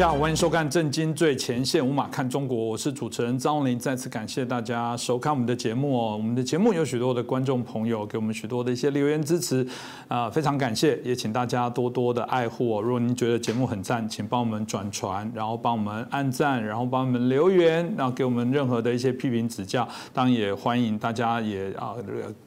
家好，欢迎收看《震惊最前线》，无马看中国，我是主持人张荣林。再次感谢大家收看我们的节目哦。我们的节目有许多的观众朋友给我们许多的一些留言支持，啊，非常感谢，也请大家多多的爱护哦。如果您觉得节目很赞，请帮我们转传，然后帮我们按赞，然后帮我们留言，然后给我们任何的一些批评指教。当然也欢迎大家也啊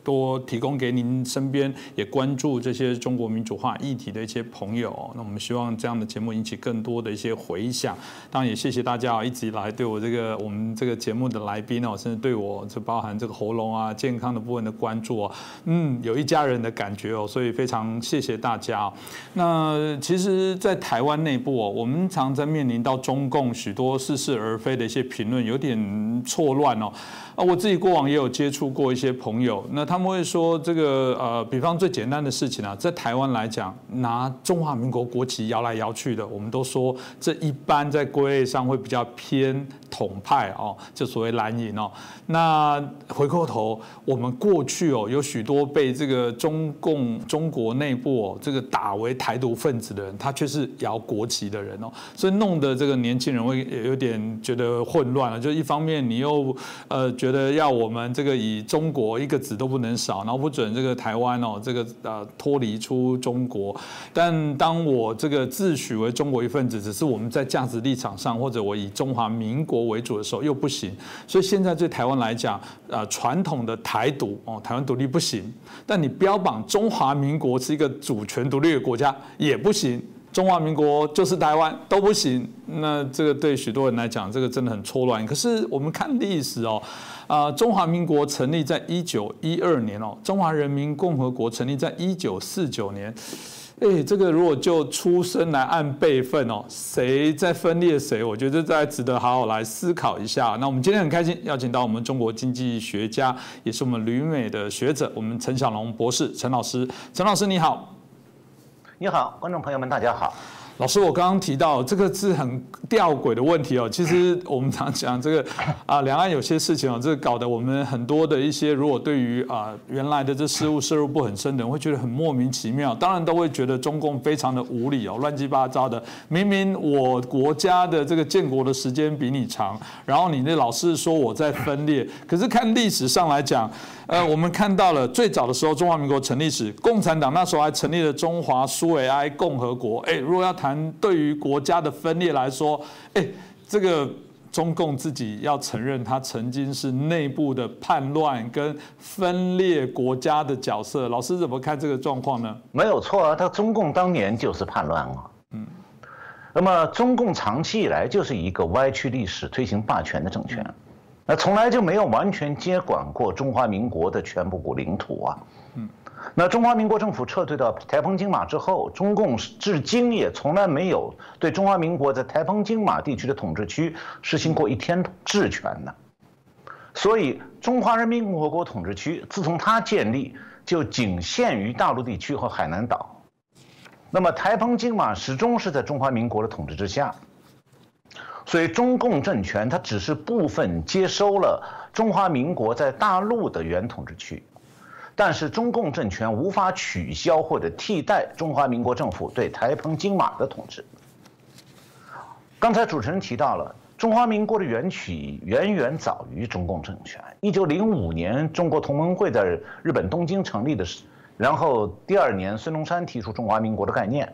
多提供给您身边也关注这些中国民主化议题的一些朋友。那我们希望这样的节目引起更多的一些。回想，当然也谢谢大家一直以来对我这个我们这个节目的来宾哦，甚至对我这包含这个喉咙啊健康的部分的关注哦，嗯，有一家人的感觉哦，所以非常谢谢大家。那其实，在台湾内部哦，我们常在面临到中共许多似是而非的一些评论，有点错乱哦。啊，我自己过往也有接触过一些朋友，那他们会说这个呃，比方最简单的事情啊，在台湾来讲，拿中华民国国旗摇来摇去的，我们都说这一般在归类上会比较偏统派哦，就所谓蓝营哦。那回过头，我们过去哦，有许多被这个中共中国内部哦这个打为台独分子的人，他却是摇国旗的人哦，所以弄得这个年轻人会有点觉得混乱了。就一方面你又呃。觉得要我们这个以中国一个子都不能少，然后不准这个台湾哦，这个呃脱离出中国。但当我这个自诩为中国一份子，只是我们在价值立场上，或者我以中华民国为主的时候又不行。所以现在对台湾来讲，呃，传统的台独哦，台湾独立不行。但你标榜中华民国是一个主权独立的国家也不行。中华民国就是台湾都不行，那这个对许多人来讲，这个真的很错乱。可是我们看历史哦，啊，中华民国成立在一九一二年哦，中华人民共和国成立在一九四九年。哎，这个如果就出生来按辈分哦，谁在分裂谁？我觉得这值得好好来思考一下。那我们今天很开心邀请到我们中国经济学家，也是我们旅美的学者，我们陈小龙博士，陈老师，陈老师你好。你好，观众朋友们，大家好。老师，我刚刚提到这个是很吊诡的问题哦。其实我们常讲这个 啊，两岸有些事情哦，这搞得我们很多的一些，如果对于啊原来的这事物摄入不很深的人，会觉得很莫名其妙。当然都会觉得中共非常的无理哦，乱七八糟的。明明我国家的这个建国的时间比你长，然后你那老是说我在分裂。可是看历史上来讲，呃，我们看到了最早的时候，中华民国成立时，共产党那时候还成立了中华苏维埃共和国。哎，如果要谈对于国家的分裂来说，哎，这个中共自己要承认，他曾经是内部的叛乱跟分裂国家的角色。老师怎么看这个状况呢？没有错啊，他中共当年就是叛乱啊。嗯，那么中共长期以来就是一个歪曲历史、推行霸权的政权，那从来就没有完全接管过中华民国的全部古领土啊。嗯。那中华民国政府撤退到台澎金马之后，中共至今也从来没有对中华民国在台澎金马地区的统治区实行过一天治权呢。所以，中华人民共和国统治区自从它建立，就仅限于大陆地区和海南岛。那么，台澎金马始终是在中华民国的统治之下。所以，中共政权它只是部分接收了中华民国在大陆的原统治区。但是中共政权无法取消或者替代中华民国政府对台澎金马的统治。刚才主持人提到了中华民国的源起远远早于中共政权。一九零五年，中国同盟会在日本东京成立的时，然后第二年孙中山提出中华民国的概念，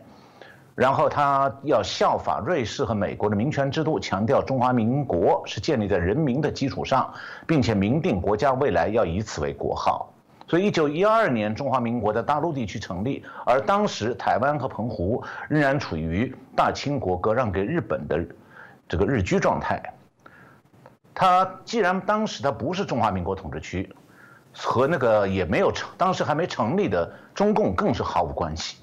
然后他要效法瑞士和美国的民权制度，强调中华民国是建立在人民的基础上，并且明定国家未来要以此为国号。所以，一九一二年，中华民国在大陆地区成立，而当时台湾和澎湖仍然处于大清国割让给日本的这个日居状态。它既然当时它不是中华民国统治区，和那个也没有成，当时还没成立的中共更是毫无关系。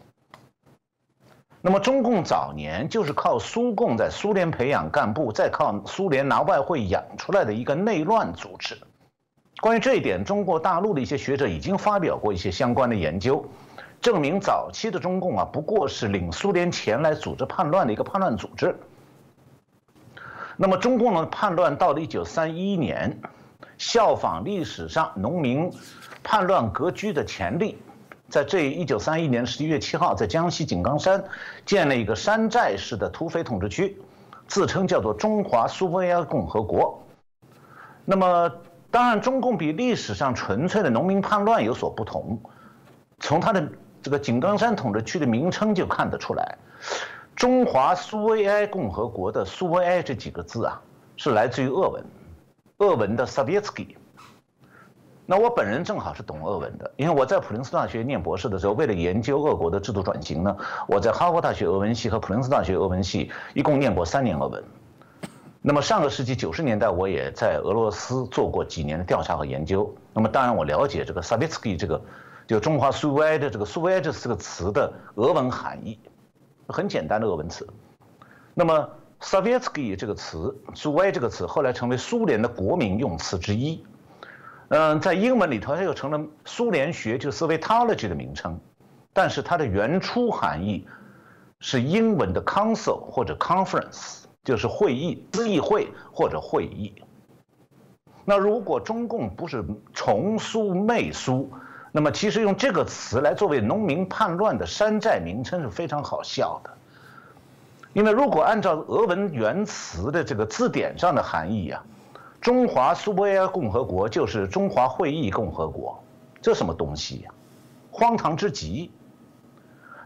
那么，中共早年就是靠苏共在苏联培养干部，再靠苏联拿外汇养出来的一个内乱组织。关于这一点，中国大陆的一些学者已经发表过一些相关的研究，证明早期的中共啊不过是领苏联钱来组织叛乱的一个叛乱组织。那么中共的叛乱到了一九三一年，效仿历史上农民叛乱割据的前例，在这一九三一年十一月七号，在江西井冈山建了一个山寨式的土匪统治区，自称叫做中华苏维埃共和国。那么，当然，中共比历史上纯粹的农民叛乱有所不同。从它的这个井冈山统治区的名称就看得出来，中华苏维埃共和国的“苏维埃”这几个字啊，是来自于俄文，俄文的 “Sovietsky”。那我本人正好是懂俄文的，因为我在普林斯顿大学念博士的时候，为了研究俄国的制度转型呢，我在哈佛大学俄文系和普林斯顿大学俄文系一共念过三年俄文。那么上个世纪九十年代，我也在俄罗斯做过几年的调查和研究。那么当然，我了解这个 “Sovietsky” 这个就中华苏维埃的这个“苏维埃”这四个词的俄文含义，很简单的俄文词。那么 “Sovietsky” 这个词，“苏维埃”这个词后来成为苏联的国民用词之一。嗯，在英文里头，它又成了苏联学就 Sovietology 的名称，但是它的原初含义是英文的 Council 或者 Conference，就是会议、议会或者会议。那如果中共不是重苏媚苏，那么其实用这个词来作为农民叛乱的山寨名称是非常好笑的，因为如果按照俄文原词的这个字典上的含义啊。中华苏维埃共和国就是中华会议共和国，这什么东西呀？荒唐之极！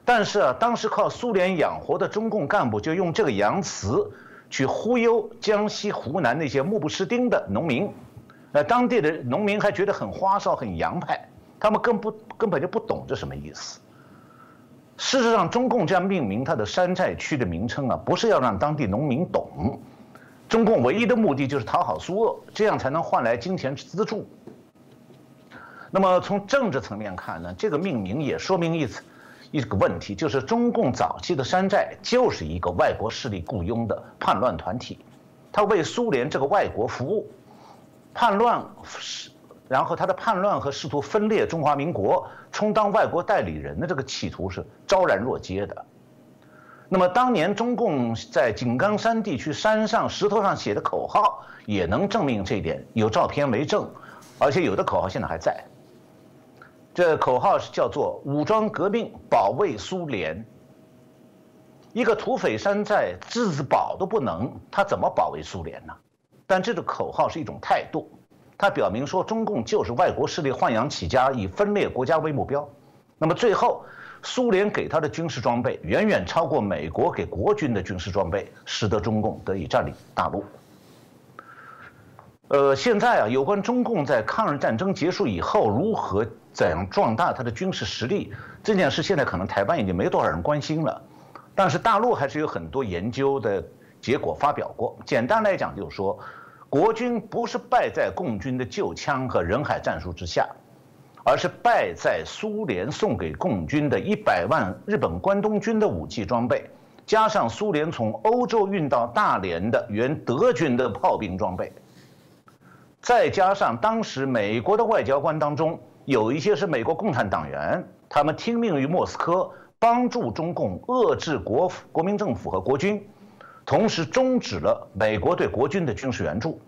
但是啊，当时靠苏联养活的中共干部就用这个洋词去忽悠江西、湖南那些目不识丁的农民，呃，当地的农民还觉得很花哨、很洋派，他们根不根本就不懂这什么意思。事实上，中共这样命名它的山寨区的名称啊，不是要让当地农民懂。中共唯一的目的就是讨好苏俄，这样才能换来金钱资助。那么从政治层面看呢，这个命名也说明一次一个问题，就是中共早期的山寨就是一个外国势力雇佣的叛乱团体，他为苏联这个外国服务，叛乱是，然后他的叛乱和试图分裂中华民国、充当外国代理人的这个企图是昭然若揭的。那么当年中共在井冈山地区山上石头上写的口号，也能证明这一点，有照片为证，而且有的口号现在还在。这口号是叫做“武装革命，保卫苏联”。一个土匪山寨自保都不能，他怎么保卫苏联呢？但这个口号是一种态度，它表明说中共就是外国势力豢养起家，以分裂国家为目标。那么最后。苏联给他的军事装备远远超过美国给国军的军事装备，使得中共得以占领大陆。呃，现在啊，有关中共在抗日战争结束以后如何怎样壮大他的军事实力这件事，现在可能台湾已经没多少人关心了，但是大陆还是有很多研究的结果发表过。简单来讲，就是说，国军不是败在共军的旧枪和人海战术之下。而是败在苏联送给共军的一百万日本关东军的武器装备，加上苏联从欧洲运到大连的原德军的炮兵装备，再加上当时美国的外交官当中有一些是美国共产党员，他们听命于莫斯科，帮助中共遏制国国民政府和国军，同时终止了美国对国军的军事援助，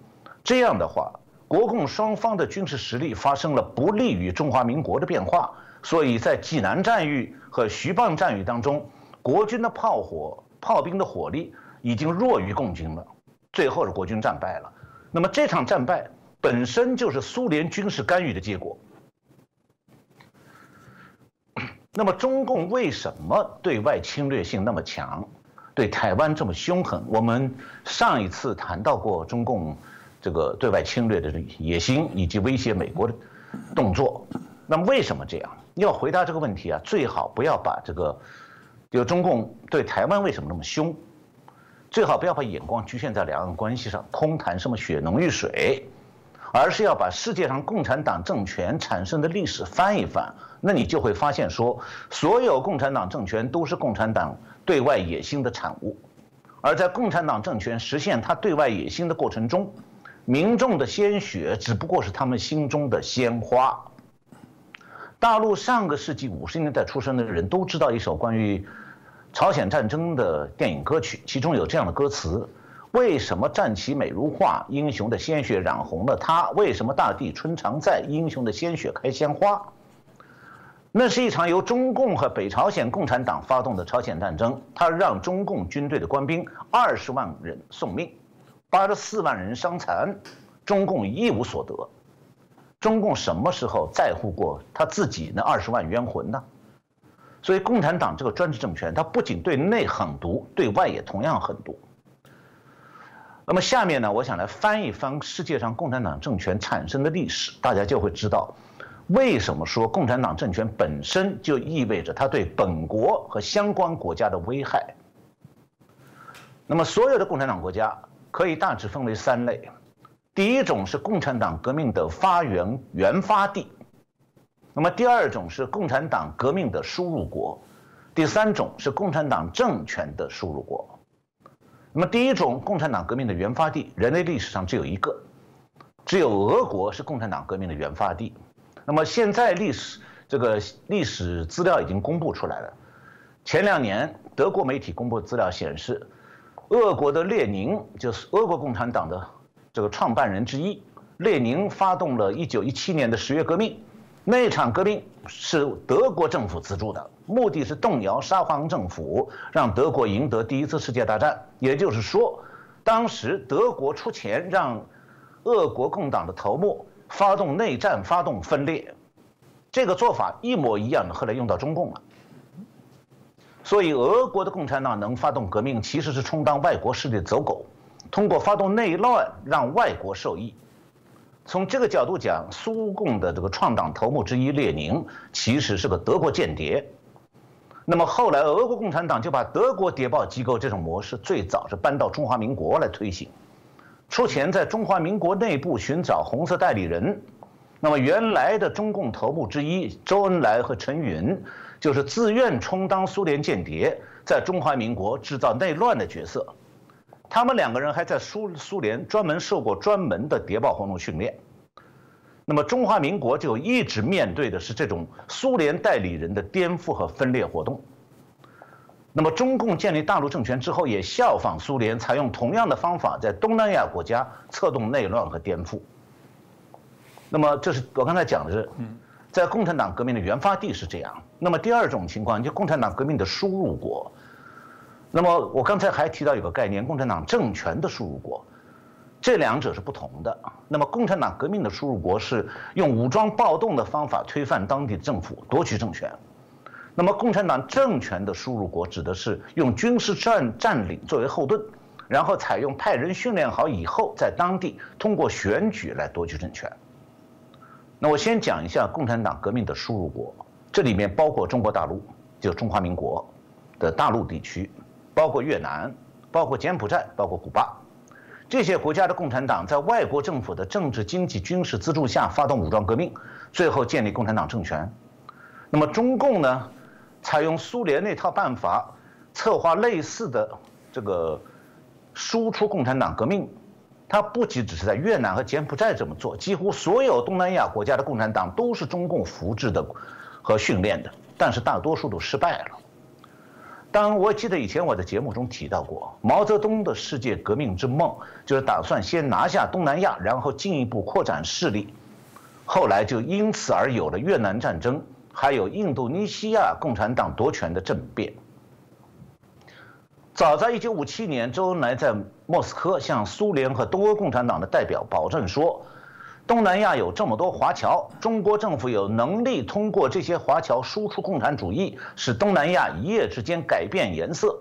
这样的话。国共双方的军事实力发生了不利于中华民国的变化，所以在济南战役和徐蚌战役当中，国军的炮火、炮兵的火力已经弱于共军了，最后是国军战败了。那么这场战败本身就是苏联军事干预的结果。那么中共为什么对外侵略性那么强，对台湾这么凶狠？我们上一次谈到过中共。这个对外侵略的野心以及威胁美国的动作，那么为什么这样？要回答这个问题啊，最好不要把这个，就中共对台湾为什么那么凶，最好不要把眼光局限在两岸关系上，空谈什么血浓于水，而是要把世界上共产党政权产生的历史翻一翻，那你就会发现说，所有共产党政权都是共产党对外野心的产物，而在共产党政权实现它对外野心的过程中。民众的鲜血只不过是他们心中的鲜花。大陆上个世纪五十年代出生的人都知道一首关于朝鲜战争的电影歌曲，其中有这样的歌词：“为什么战旗美如画？英雄的鲜血染红了它。为什么大地春常在？英雄的鲜血开鲜花。”那是一场由中共和北朝鲜共产党发动的朝鲜战争，它让中共军队的官兵二十万人送命，八十四万人伤残，中共一无所得。中共什么时候在乎过他自己那二十万冤魂呢？所以，共产党这个专制政权，它不仅对内狠毒，对外也同样狠毒。那么下面呢，我想来翻一翻世界上共产党政权产生的历史，大家就会知道，为什么说共产党政权本身就意味着它对本国和相关国家的危害。那么，所有的共产党国家可以大致分为三类。第一种是共产党革命的发源原发地，那么第二种是共产党革命的输入国，第三种是共产党政权的输入国。那么第一种共产党革命的原发地，人类历史上只有一个，只有俄国是共产党革命的原发地。那么现在历史这个历史资料已经公布出来了，前两年德国媒体公布资料显示，俄国的列宁就是俄国共产党的。这个创办人之一，列宁发动了1917年的十月革命，那场革命是德国政府资助的，目的是动摇沙皇政府，让德国赢得第一次世界大战。也就是说，当时德国出钱让俄国共党的头目发动内战，发动分裂，这个做法一模一样的，后来用到中共了。所以，俄国的共产党能发动革命，其实是充当外国势力的走狗。通过发动内乱让外国受益，从这个角度讲，苏共的这个创党头目之一列宁其实是个德国间谍。那么后来俄国共产党就把德国谍报机构这种模式最早是搬到中华民国来推行，出钱在中华民国内部寻找红色代理人。那么原来的中共头目之一周恩来和陈云就是自愿充当苏联间谍，在中华民国制造内乱的角色。他们两个人还在苏苏联专门受过专门的谍报活动训练，那么中华民国就一直面对的是这种苏联代理人的颠覆和分裂活动。那么中共建立大陆政权之后，也效仿苏联，采用同样的方法，在东南亚国家策动内乱和颠覆。那么这是我刚才讲的是，在共产党革命的原发地是这样。那么第二种情况，就共产党革命的输入国。那么我刚才还提到有个概念，共产党政权的输入国，这两者是不同的。那么共产党革命的输入国是用武装暴动的方法推翻当地政府，夺取政权；那么共产党政权的输入国指的是用军事占占领作为后盾，然后采用派人训练好以后，在当地通过选举来夺取政权。那我先讲一下共产党革命的输入国，这里面包括中国大陆，就中华民国的大陆地区。包括越南，包括柬埔寨，包括古巴，这些国家的共产党在外国政府的政治、经济、军事资助下发动武装革命，最后建立共产党政权。那么中共呢，采用苏联那套办法，策划类似的这个输出共产党革命。它不仅只是在越南和柬埔寨这么做，几乎所有东南亚国家的共产党都是中共扶植的和训练的，但是大多数都失败了。当我记得以前我在节目中提到过，毛泽东的世界革命之梦就是打算先拿下东南亚，然后进一步扩展势力。后来就因此而有了越南战争，还有印度尼西亚共产党夺权的政变。早在1957年，周恩来在莫斯科向苏联和东欧共产党的代表保证说。东南亚有这么多华侨，中国政府有能力通过这些华侨输出共产主义，使东南亚一夜之间改变颜色。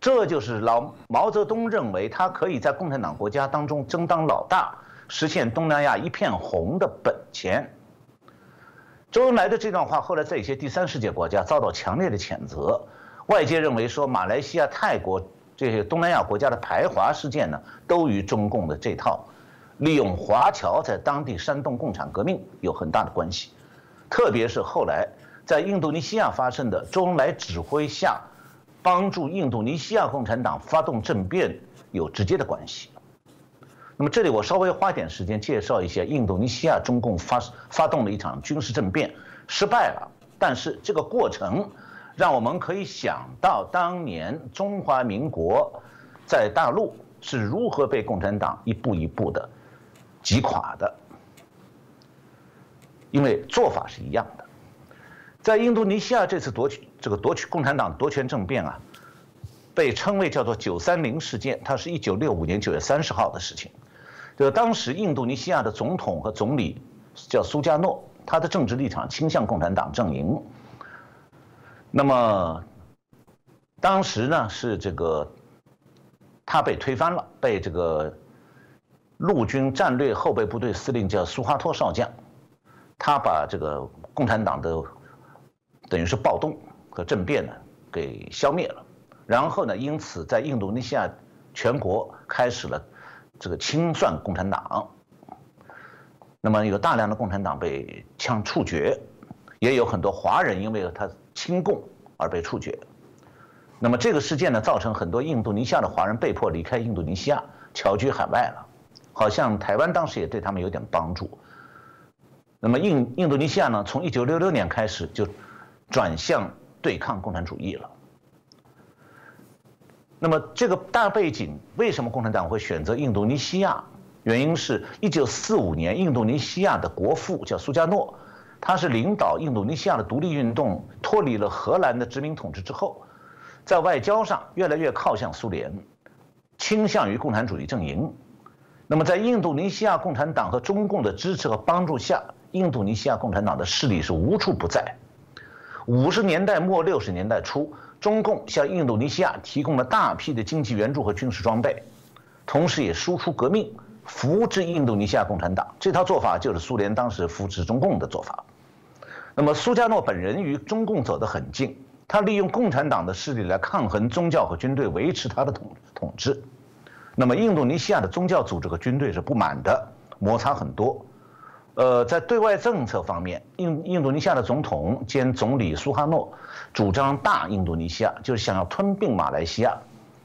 这就是老毛泽东认为他可以在共产党国家当中争当老大，实现东南亚一片红的本钱。周恩来的这段话后来在一些第三世界国家遭到强烈的谴责，外界认为说马来西亚、泰国这些东南亚国家的排华事件呢，都与中共的这套。利用华侨在当地煽动共产革命有很大的关系，特别是后来在印度尼西亚发生的周恩来指挥下，帮助印度尼西亚共产党发动政变有直接的关系。那么这里我稍微花点时间介绍一下印度尼西亚中共发发动了一场军事政变，失败了，但是这个过程让我们可以想到当年中华民国在大陆是如何被共产党一步一步的。击垮的，因为做法是一样的。在印度尼西亚这次夺取这个夺取共产党夺权政变啊，被称为叫做“九三零事件”，它是一九六五年九月三十号的事情。就当时印度尼西亚的总统和总理叫苏加诺，他的政治立场倾向共产党阵营。那么当时呢是这个他被推翻了，被这个陆军战略后备部队司令叫苏哈托少将，他把这个共产党的。等于是暴动和政变呢，给消灭了，然后呢，因此在印度尼西亚全国开始了这个清算共产党。那么有大量的共产党被枪处决，也有很多华人因为他亲共而被处决。那么这个事件呢，造成很多印度尼西亚的华人被迫离开印度尼西亚，侨居海外了。好像台湾当时也对他们有点帮助。那么印印度尼西亚呢，从一九六六年开始就。转向对抗共产主义了。那么这个大背景，为什么共产党会选择印度尼西亚？原因是一九四五年，印度尼西亚的国父叫苏加诺，他是领导印度尼西亚的独立运动，脱离了荷兰的殖民统治之后，在外交上越来越靠向苏联，倾向于共产主义阵营。那么在印度尼西亚共产党和中共的支持和帮助下，印度尼西亚共产党的势力是无处不在。五十年代末六十年代初，中共向印度尼西亚提供了大批的经济援助和军事装备，同时也输出革命，扶植印度尼西亚共产党。这套做法就是苏联当时扶持中共的做法。那么苏加诺本人与中共走得很近，他利用共产党的势力来抗衡宗教和军队，维持他的统统治。那么印度尼西亚的宗教组织和军队是不满的，摩擦很多。呃，在对外政策方面，印印度尼西亚的总统兼总理苏哈诺主张大印度尼西亚，就是想要吞并马来西亚。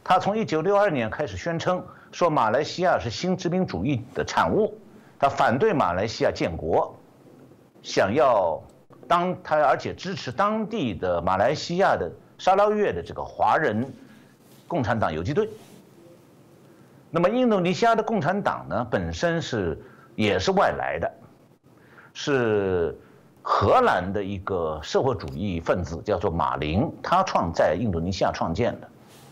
他从1962年开始宣称说马来西亚是新殖民主义的产物，他反对马来西亚建国，想要当他而且支持当地的马来西亚的沙捞越的这个华人共产党游击队。那么印度尼西亚的共产党呢，本身是也是外来的。是荷兰的一个社会主义分子，叫做马林，他创在印度尼西亚创建的。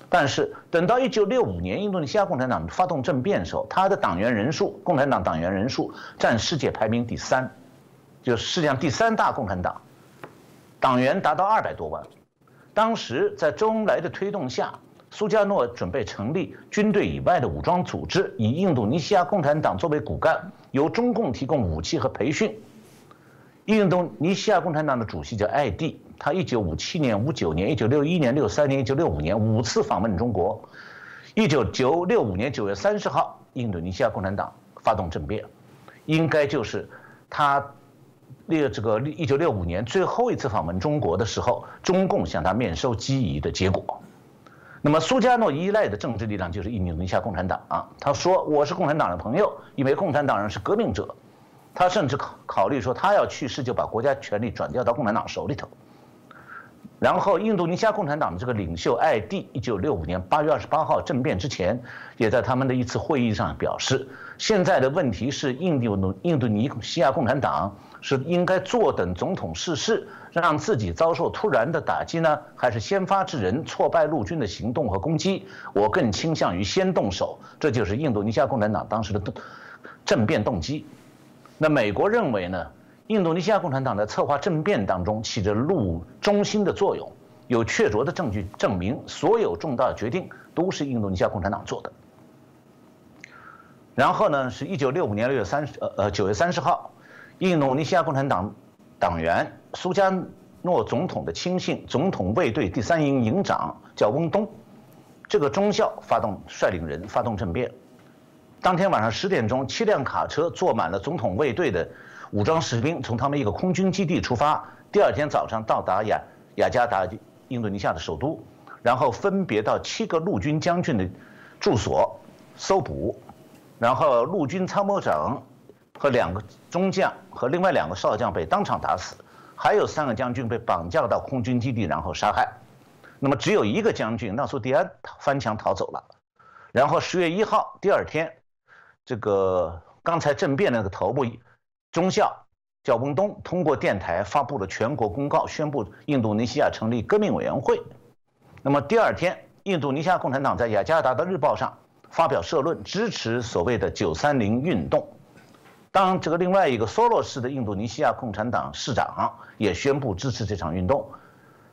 但是等到一九六五年，印度尼西亚共产党发动政变的时候，他的党员人数，共产党党员人数占世界排名第三，就是世界上第三大共产党，党员达到二百多万。当时在周恩来的推动下，苏加诺准备成立军队以外的武装组织，以印度尼西亚共产党作为骨干，由中共提供武器和培训。印度尼西亚共产党的主席叫艾蒂，他一九五七年、五九年、一九六一年、六三年、一九六五年五次访问中国。一九九六五年九月三十号，印度尼西亚共产党发动政变，应该就是他列这个一九六五年最后一次访问中国的时候，中共向他面授机宜的结果。那么苏加诺依赖的政治力量就是印度尼西亚共产党啊，他说我是共产党的朋友，因为共产党人是革命者。他甚至考考虑说，他要去世就把国家权力转调到共产党手里头。然后，印度尼西亚共产党的这个领袖艾蒂，一九六五年八月二十八号政变之前，也在他们的一次会议上表示，现在的问题是印度印度尼西亚共产党是应该坐等总统逝世，让自己遭受突然的打击呢，还是先发制人，挫败陆军的行动和攻击？我更倾向于先动手，这就是印度尼西亚共产党当时的政变动机。那美国认为呢？印度尼西亚共产党在策划政变当中起着路中心的作用，有确凿的证据证明所有重大决定都是印度尼西亚共产党做的。然后呢，是一九六五年六月三十呃呃九月三十号，印度尼西亚共产党党员苏加诺总统的亲信、总统卫队第三营营长叫翁东，这个中校发动率领人发动政变。当天晚上十点钟，七辆卡车坐满了总统卫队的武装士兵，从他们一个空军基地出发。第二天早上到达雅雅加达，印度尼西亚的首都，然后分别到七个陆军将军的住所搜捕，然后陆军参谋长和两个中将和另外两个少将被当场打死，还有三个将军被绑架到空军基地然后杀害。那么只有一个将军纳苏迪安翻墙逃走了。然后十月一号第二天。这个刚才政变那个头部中校叫翁东，通过电台发布了全国公告，宣布印度尼西亚成立革命委员会。那么第二天，印度尼西亚共产党在雅加达的日报上发表社论，支持所谓的“九三零”运动。当这个另外一个梭罗市的印度尼西亚共产党市长也宣布支持这场运动，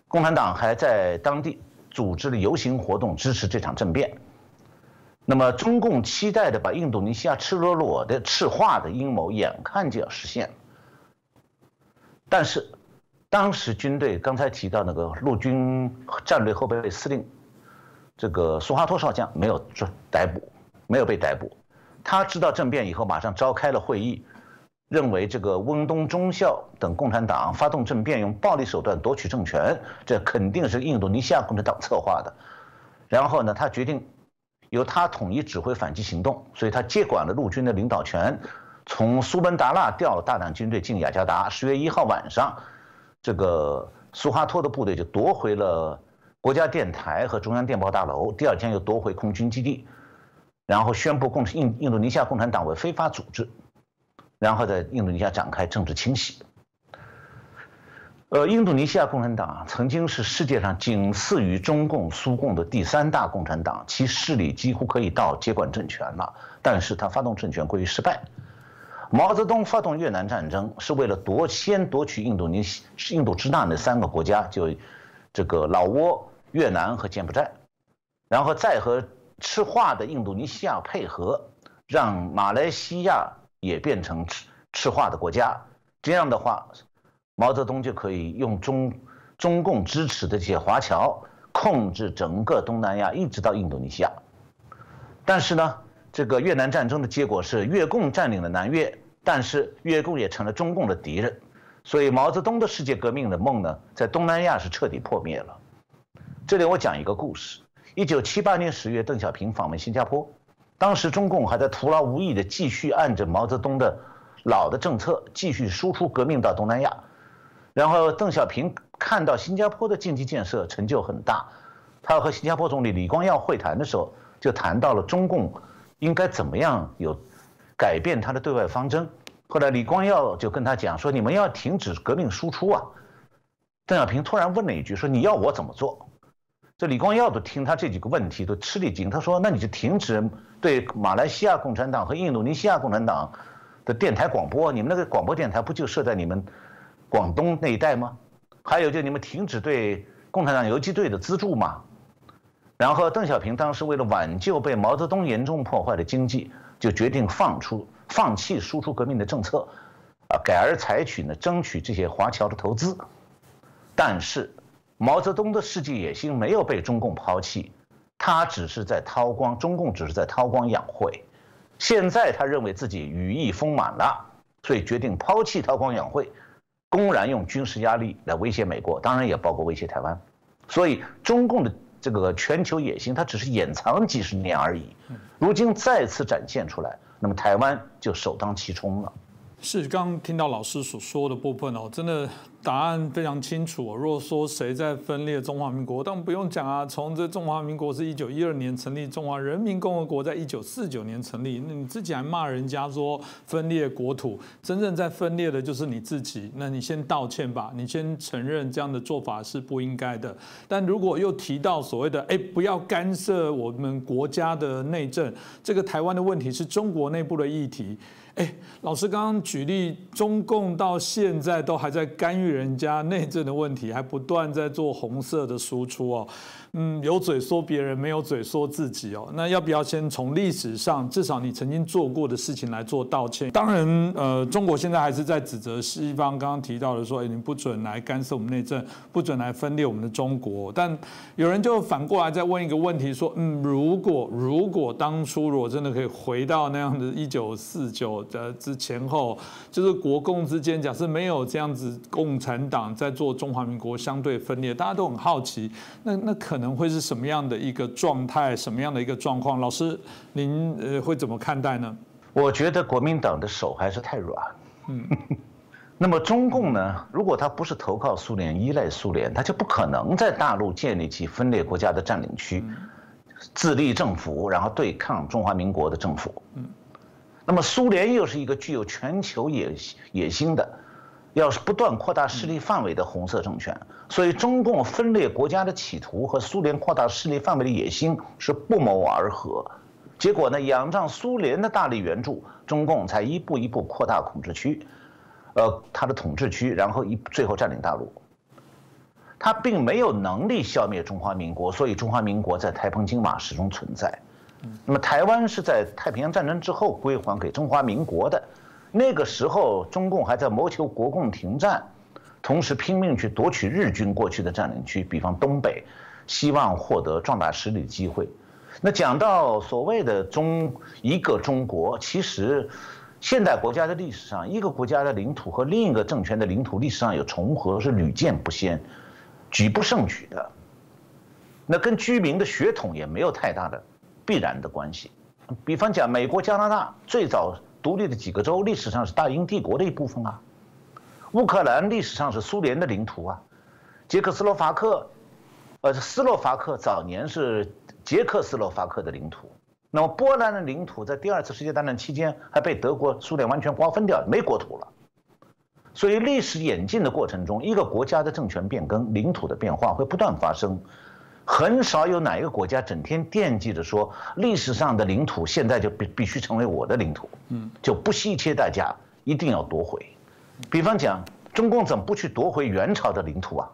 共产党还在当地组织了游行活动，支持这场政变。那么，中共期待的把印度尼西亚赤裸裸的赤化的阴谋，眼看就要实现。但是，当时军队刚才提到那个陆军战略后备司令，这个苏哈托少将没有逮捕，没有被逮捕。他知道政变以后，马上召开了会议，认为这个温东中校等共产党发动政变，用暴力手段夺取政权，这肯定是印度尼西亚共产党策划的。然后呢，他决定由他统一指挥反击行动，所以他接管了陆军的领导权，从苏门答腊调了大量军队进雅加达。十月一号晚上，这个苏哈托的部队就夺回了国家电台和中央电报大楼，第二天又夺回空军基地。然后宣布共印印度尼西亚共产党为非法组织，然后在印度尼西亚展开政治清洗。呃，印度尼西亚共产党曾经是世界上仅次于中共、苏共的第三大共产党，其势力几乎可以到接管政权了。但是他发动政权归于失败。毛泽东发动越南战争是为了夺先夺取印度尼西印度支那那三个国家，就这个老挝、越南和柬埔寨，然后再和。赤化的印度尼西亚配合，让马来西亚也变成赤赤化的国家。这样的话，毛泽东就可以用中中共支持的这些华侨控制整个东南亚，一直到印度尼西亚。但是呢，这个越南战争的结果是越共占领了南越，但是越共也成了中共的敌人。所以毛泽东的世界革命的梦呢，在东南亚是彻底破灭了。这里我讲一个故事。一九七八年十月，邓小平访问新加坡，当时中共还在徒劳无益地继续按着毛泽东的老的政策继续输出革命到东南亚。然后邓小平看到新加坡的经济建设成就很大，他和新加坡总理李光耀会谈的时候，就谈到了中共应该怎么样有改变他的对外方针。后来李光耀就跟他讲说：“你们要停止革命输出啊！”邓小平突然问了一句：“说你要我怎么做？”这李光耀都听他这几个问题都吃了一惊，他说：“那你就停止对马来西亚共产党和印度尼西亚共产党的电台广播，你们那个广播电台不就设在你们广东那一带吗？还有就你们停止对共产党游击队的资助吗？”然后邓小平当时为了挽救被毛泽东严重破坏的经济，就决定放出放弃输出革命的政策，啊，改而采取呢争取这些华侨的投资，但是。毛泽东的世纪野心没有被中共抛弃，他只是在韬光，中共只是在韬光养晦。现在他认为自己羽翼丰满了，所以决定抛弃韬光养晦，公然用军事压力来威胁美国，当然也包括威胁台湾。所以中共的这个全球野心，它只是掩藏几十年而已，如今再次展现出来，那么台湾就首当其冲了。是刚听到老师所说的部分哦，真的答案非常清楚。如果说谁在分裂中华民国，但不用讲啊，从这中华民国是一九一二年成立，中华人民共和国在一九四九年成立，那你自己还骂人家说分裂国土，真正在分裂的就是你自己。那你先道歉吧，你先承认这样的做法是不应该的。但如果又提到所谓的哎，不要干涉我们国家的内政，这个台湾的问题是中国内部的议题。哎，老师刚刚举例，中共到现在都还在干预人家内政的问题，还不断在做红色的输出哦。嗯，有嘴说别人，没有嘴说自己哦。那要不要先从历史上，至少你曾经做过的事情来做道歉？当然，呃，中国现在还是在指责西方，刚刚提到的说，哎，你不准来干涉我们内政，不准来分裂我们的中国。但有人就反过来再问一个问题，说，嗯，如果如果当初如果真的可以回到那样的一九四九的之前后，就是国共之间，假设没有这样子共产党在做中华民国相对分裂，大家都很好奇，那那可。可能会是什么样的一个状态，什么样的一个状况？老师，您呃会怎么看待呢？我觉得国民党的手还是太软。嗯，那么中共呢？如果他不是投靠苏联、依赖苏联，他就不可能在大陆建立起分裂国家的占领区，自立政府，然后对抗中华民国的政府。嗯，那么苏联又是一个具有全球野野心的，要是不断扩大势力范围的红色政权。所以，中共分裂国家的企图和苏联扩大势力范围的野心是不谋而合。结果呢，仰仗苏联的大力援助，中共才一步一步扩大控制区，呃，它的统治区，然后一最后占领大陆。他并没有能力消灭中华民国，所以中华民国在台澎金马始终存在。那么台湾是在太平洋战争之后归还给中华民国的，那个时候中共还在谋求国共停战，同时拼命去夺取日军过去的占领区，比方东北，希望获得壮大实力的机会。那讲到所谓的中一个中国，其实现代国家的历史上，一个国家的领土和另一个政权的领土历史上有重合，是屡见不鲜。举不胜举的，那跟居民的血统也没有太大的必然的关系。比方讲，美国、加拿大最早独立的几个州，历史上是大英帝国的一部分啊；乌克兰历史上是苏联的领土啊；捷克斯洛伐克，呃，斯洛伐克早年是捷克斯洛伐克的领土。那么波兰的领土在第二次世界大战期间还被德国、苏联完全瓜分掉，没国土了。所以，历史演进的过程中，一个国家的政权变更、领土的变化会不断发生，很少有哪一个国家整天惦记着说历史上的领土现在就必必须成为我的领土，嗯，就不惜一切代价一定要夺回。比方讲，中共怎么不去夺回元朝的领土啊？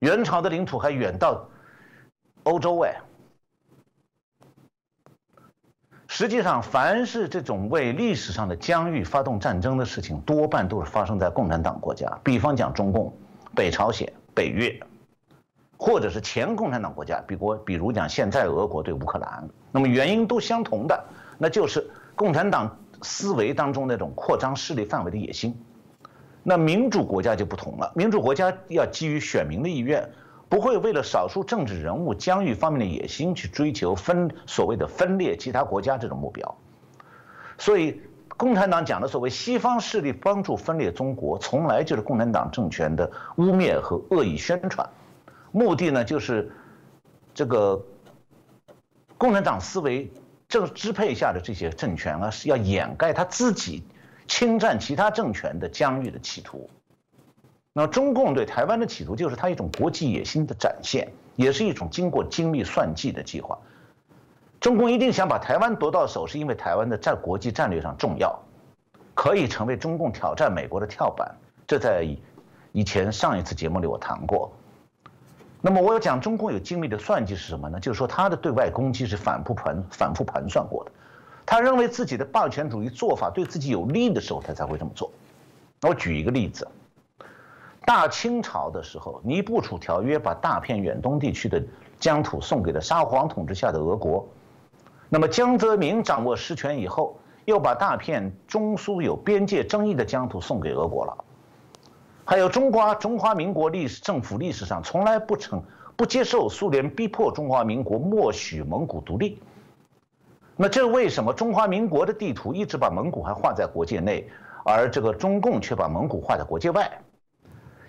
元朝的领土还远到欧洲哎。实际上，凡是这种为历史上的疆域发动战争的事情，多半都是发生在共产党国家。比方讲，中共、北朝鲜、北越，或者是前共产党国家，比国，比如讲现在俄国对乌克兰，那么原因都相同的，那就是共产党思维当中那种扩张势力范围的野心。那民主国家就不同了，民主国家要基于选民的意愿。不会为了少数政治人物疆域方面的野心去追求分所谓的分裂其他国家这种目标，所以共产党讲的所谓西方势力帮助分裂中国，从来就是共产党政权的污蔑和恶意宣传，目的呢就是这个共产党思维政支配下的这些政权啊是要掩盖他自己侵占其他政权的疆域的企图。那中共对台湾的企图，就是他一种国际野心的展现，也是一种经过精密算计的计划。中共一定想把台湾夺到手，是因为台湾的在国际战略上重要，可以成为中共挑战美国的跳板。这在以前上一次节目里我谈过。那么我要讲中共有精密的算计是什么呢？就是说他的对外攻击是反复盘、反复盘算过的。他认为自己的霸权主义做法对自己有利的时候，他才会这么做。那我举一个例子。大清朝的时候，尼布楚条约把大片远东地区的疆土送给了沙皇统治下的俄国。那么江泽民掌握实权以后，又把大片中苏有边界争议的疆土送给俄国了。还有中华中华民国历史政府历史上从来不承不接受苏联逼迫中华民国默许蒙古独立。那这为什么中华民国的地图一直把蒙古还划在国界内，而这个中共却把蒙古划在国界外？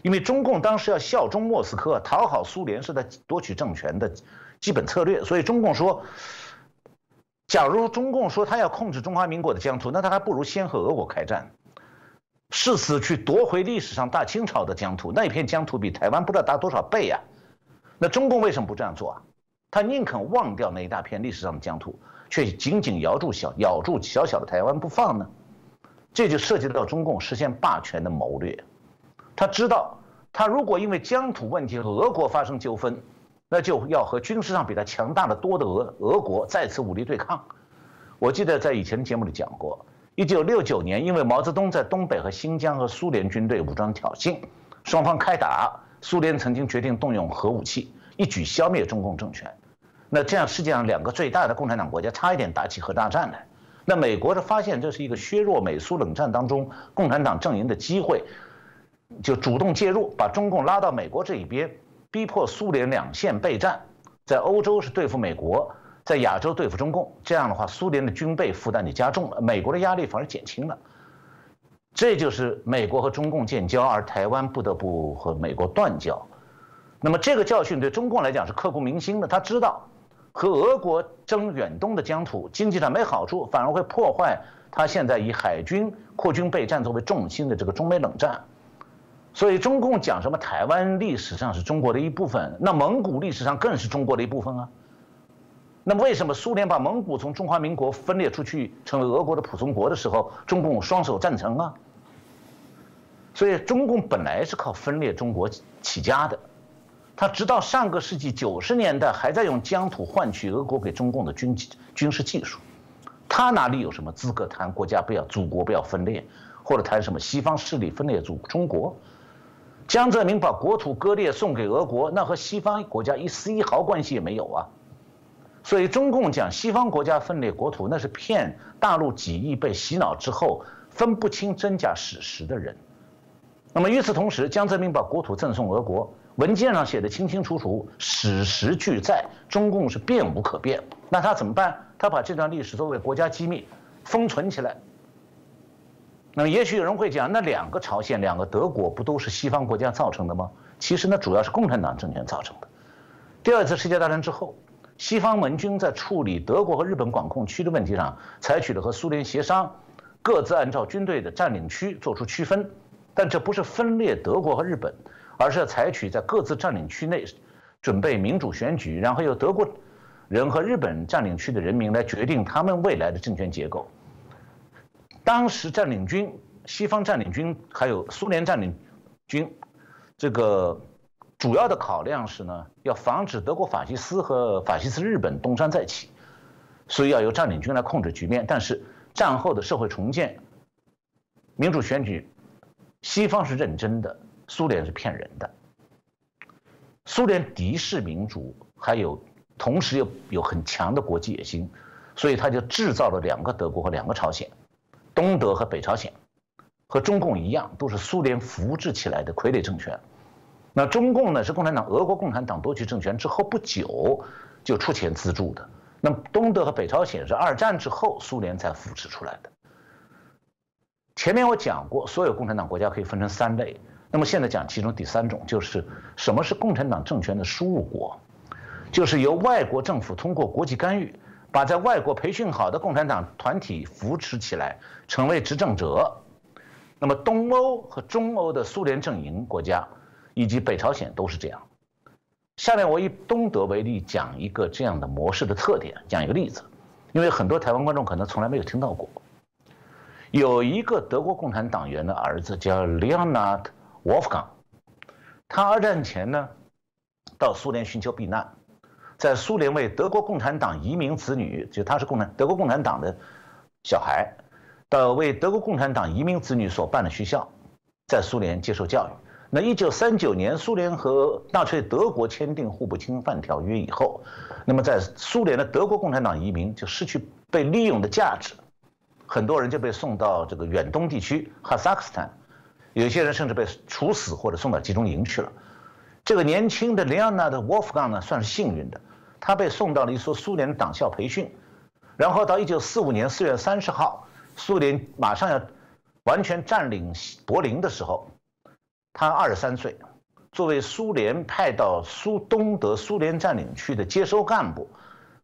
因为中共当时要效忠莫斯科，讨好苏联是他夺取政权的基本策略，所以中共说，假如中共说他要控制中华民国的疆土，那他还不如先和俄国开战，誓死去夺回历史上大清朝的疆土，那片疆土比台湾不知道大多少倍呀。那中共为什么不这样做啊？他宁肯忘掉那一大片历史上的疆土，却紧紧咬住小咬住小小的台湾不放呢？这就涉及到中共实现霸权的谋略。他知道，他如果因为疆土问题和俄国发生纠纷，那就要和军事上比他强大的多的俄俄国再次武力对抗。我记得在以前的节目里讲过，一九六九年，因为毛泽东在东北和新疆和苏联军队武装挑衅，双方开打，苏联曾经决定动用核武器，一举消灭中共政权。那这样世界上两个最大的共产党国家差一点打起核大战来。那美国的发现这是一个削弱美苏冷战当中共产党阵营的机会。就主动介入，把中共拉到美国这一边，逼迫苏联两线备战，在欧洲是对付美国，在亚洲对付中共。这样的话，苏联的军备负担就加重了，美国的压力反而减轻了。这就是美国和中共建交，而台湾不得不和美国断交。那么这个教训对中共来讲是刻骨铭心的。他知道，和俄国争远东的疆土，经济上没好处，反而会破坏他现在以海军扩军备战作为重心的这个中美冷战。所以中共讲什么台湾历史上是中国的一部分，那蒙古历史上更是中国的一部分啊。那么为什么苏联把蒙古从中华民国分裂出去，成为俄国的普通国的时候，中共双手赞成啊？所以中共本来是靠分裂中国起家的，他直到上个世纪九十年代还在用疆土换取俄国给中共的军军事技术，他哪里有什么资格谈国家不要祖国不要分裂，或者谈什么西方势力分裂祖中国？江泽民把国土割裂送给俄国，那和西方国家一丝一毫关系也没有啊。所以中共讲西方国家分裂国土，那是骗大陆几亿被洗脑之后分不清真假史实的人。那么与此同时，江泽民把国土赠送俄国，文件上写的清清楚楚，史实俱在，中共是变无可变。那他怎么办？他把这段历史作为国家机密封存起来。那么也许有人会讲，那两个朝鲜、两个德国不都是西方国家造成的吗？其实呢，主要是共产党政权造成的。第二次世界大战之后，西方盟军在处理德国和日本管控区的问题上，采取了和苏联协商，各自按照军队的占领区做出区分。但这不是分裂德国和日本，而是要采取在各自占领区内准备民主选举，然后由德国人和日本占领区的人民来决定他们未来的政权结构。当时占领军、西方占领军还有苏联占领军，这个主要的考量是呢，要防止德国法西斯和法西斯日本东山再起，所以要由占领军来控制局面。但是战后的社会重建、民主选举。西方是认真的，苏联是骗人的。苏联敌视民主，还有同时又有很强的国际野心，所以他就制造了两个德国和两个朝鲜，东德和北朝鲜，和中共一样，都是苏联扶植起来的傀儡政权。那中共呢，是共产党俄国共产党夺取政权之后不久就出钱资助的。那么东德和北朝鲜是二战之后苏联才扶持出来的。前面我讲过，所有共产党国家可以分成三类。那么现在讲其中第三种，就是什么是共产党政权的输入国，就是由外国政府通过国际干预，把在外国培训好的共产党团体扶持起来，成为执政者。那么东欧和中欧的苏联阵营国家，以及北朝鲜都是这样。下面我以东德为例，讲一个这样的模式的特点，讲一个例子，因为很多台湾观众可能从来没有听到过。有一个德国共产党员的儿子叫 Leonard Wolfgang，他二战前呢到苏联寻求避难，在苏联为德国共产党移民子女，就他是共产德国共产党的小孩，到为德国共产党移民子女所办的学校，在苏联接受教育。那一九三九年苏联和纳粹德国签订互不侵犯条约以后，那么在苏联的德国共产党移民就失去被利用的价值。很多人就被送到这个远东地区哈萨克斯坦，有些人甚至被处死或者送到集中营去了。这个年轻的 Leonard Wolfgang 呢，算是幸运的，他被送到了一所苏联的党校培训，然后到1945年4月30号，苏联马上要完全占领柏林的时候，他23岁，作为苏联派到苏东德苏联占领区的接收干部，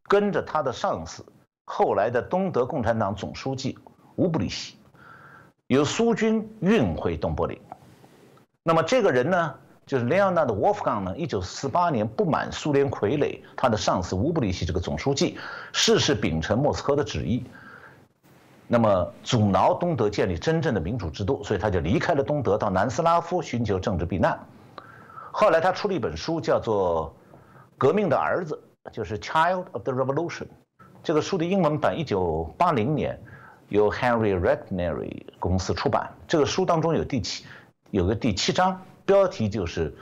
跟着他的上司。后来的东德共产党总书记乌布里希，由苏军运回东柏林。那么这个人呢，就是 Leonard Wolfgang 呢。一九四八年不满苏联傀儡，他的上司乌布里希这个总书记事事秉承莫斯科的旨意，那么阻挠东德建立真正的民主制度，所以他就离开了东德，到南斯拉夫寻求政治避难。后来他出了一本书，叫做《革命的儿子》，就是 Child of the Revolution。这个书的英文版，一九八零年由 Henry Regnery 公司出版。这个书当中有第七，有个第七章，标题就是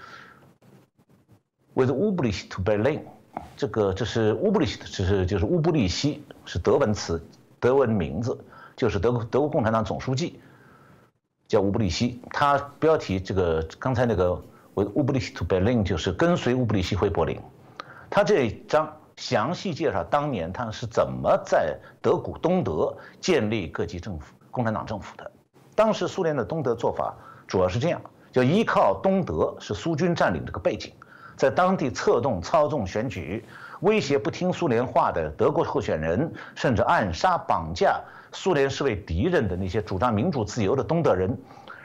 With Ublish to Berlin。这个这是乌布里希，这是就是乌布利希，是德文词，德文名字，就是德国德国共产党总书记，叫乌布利希。他标题这个刚才那个 With Ublish to Berlin 就是跟随乌布利希回柏林。他这一章。详细介绍当年他是怎么在德古东德建立各级政府、共产党政府的。当时苏联的东德做法主要是这样：就依靠东德是苏军占领这个背景，在当地策动、操纵选举，威胁不听苏联话的德国候选人，甚至暗杀绑架苏联视为敌人的那些主张民主自由的东德人，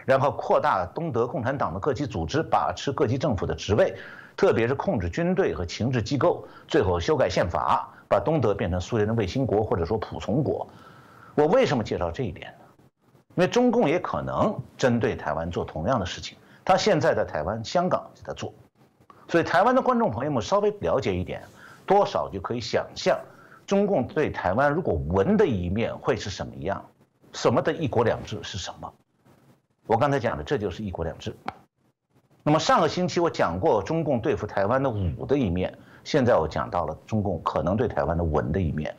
然后扩大东德共产党的各级组织，把持各级政府的职位，特别是控制军队和情治机构，最后修改宪法，把东德变成苏联的卫星国或者说仆从国。我为什么介绍这一点呢？因为中共也可能针对台湾做同样的事情，他现在在台湾、香港在做，所以台湾的观众朋友们稍微了解一点。多少就可以想象，中共对台湾如果文的一面会是什么样，什么的一国两制是什么？我刚才讲的这就是一国两制。那么上个星期我讲过中共对付台湾的武的一面，现在我讲到了中共可能对台湾的文的一面。